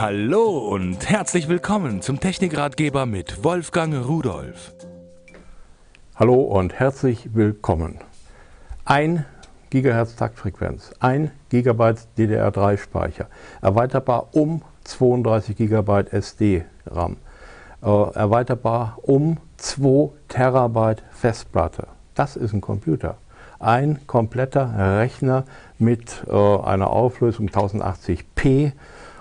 Hallo und herzlich willkommen zum Technikratgeber mit Wolfgang Rudolf. Hallo und herzlich willkommen. 1 GHz Taktfrequenz, 1 GB DDR3 Speicher, erweiterbar um 32 GB SD-RAM, erweiterbar um 2 Terabyte Festplatte. Das ist ein Computer. Ein kompletter Rechner mit äh, einer Auflösung 1080p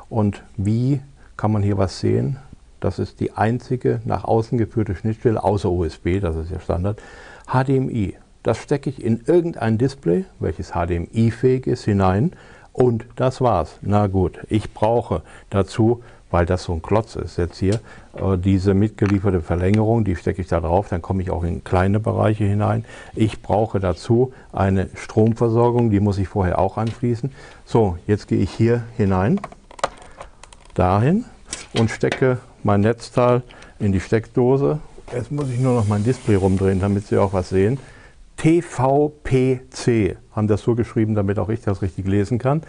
und wie kann man hier was sehen? Das ist die einzige nach außen geführte Schnittstelle, außer USB, das ist ja Standard, HDMI. Das stecke ich in irgendein Display, welches HDMI-fähig ist, hinein und das war's. Na gut, ich brauche dazu, weil das so ein Klotz ist jetzt hier, äh, diese mitgelieferte Verlängerung, die stecke ich da drauf, dann komme ich auch in kleine Bereiche hinein. Ich brauche dazu eine Stromversorgung, die muss ich vorher auch anschließen. So, jetzt gehe ich hier hinein dahin und stecke mein Netzteil in die Steckdose. Jetzt muss ich nur noch mein Display rumdrehen, damit Sie auch was sehen. TVPC haben das so geschrieben, damit auch ich das richtig lesen kann.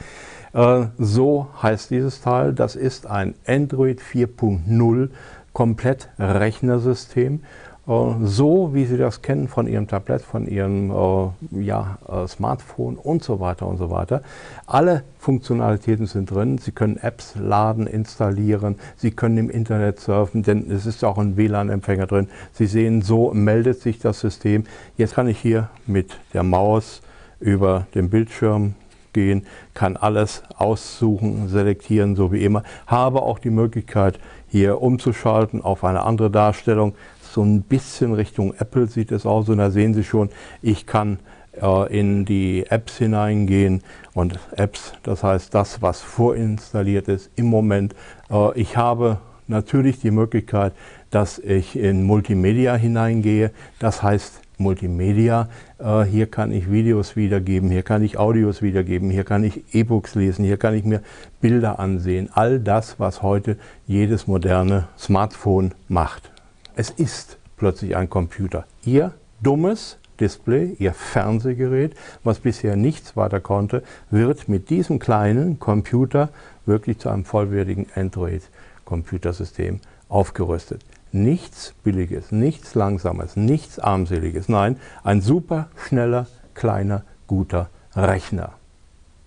Äh, so heißt dieses Teil. Das ist ein Android 4.0 komplett Rechnersystem so wie Sie das kennen von Ihrem Tablet, von Ihrem äh, ja, äh, Smartphone und so weiter und so weiter. Alle Funktionalitäten sind drin. Sie können Apps laden, installieren, Sie können im Internet surfen, denn es ist auch ein WLAN-Empfänger drin. Sie sehen, so meldet sich das System. Jetzt kann ich hier mit der Maus über den Bildschirm gehen, kann alles aussuchen, selektieren, so wie immer. Habe auch die Möglichkeit, hier umzuschalten auf eine andere Darstellung so ein bisschen Richtung Apple sieht es aus und da sehen Sie schon, ich kann äh, in die Apps hineingehen und Apps, das heißt das, was vorinstalliert ist im Moment. Äh, ich habe natürlich die Möglichkeit, dass ich in Multimedia hineingehe, das heißt Multimedia. Äh, hier kann ich Videos wiedergeben, hier kann ich Audios wiedergeben, hier kann ich E-Books lesen, hier kann ich mir Bilder ansehen. All das, was heute jedes moderne Smartphone macht. Es ist plötzlich ein Computer. Ihr dummes Display, Ihr Fernsehgerät, was bisher nichts weiter konnte, wird mit diesem kleinen Computer wirklich zu einem vollwertigen Android-Computersystem aufgerüstet. Nichts Billiges, nichts Langsames, nichts Armseliges. Nein, ein super schneller, kleiner, guter Rechner.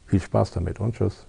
Viel Spaß damit und tschüss.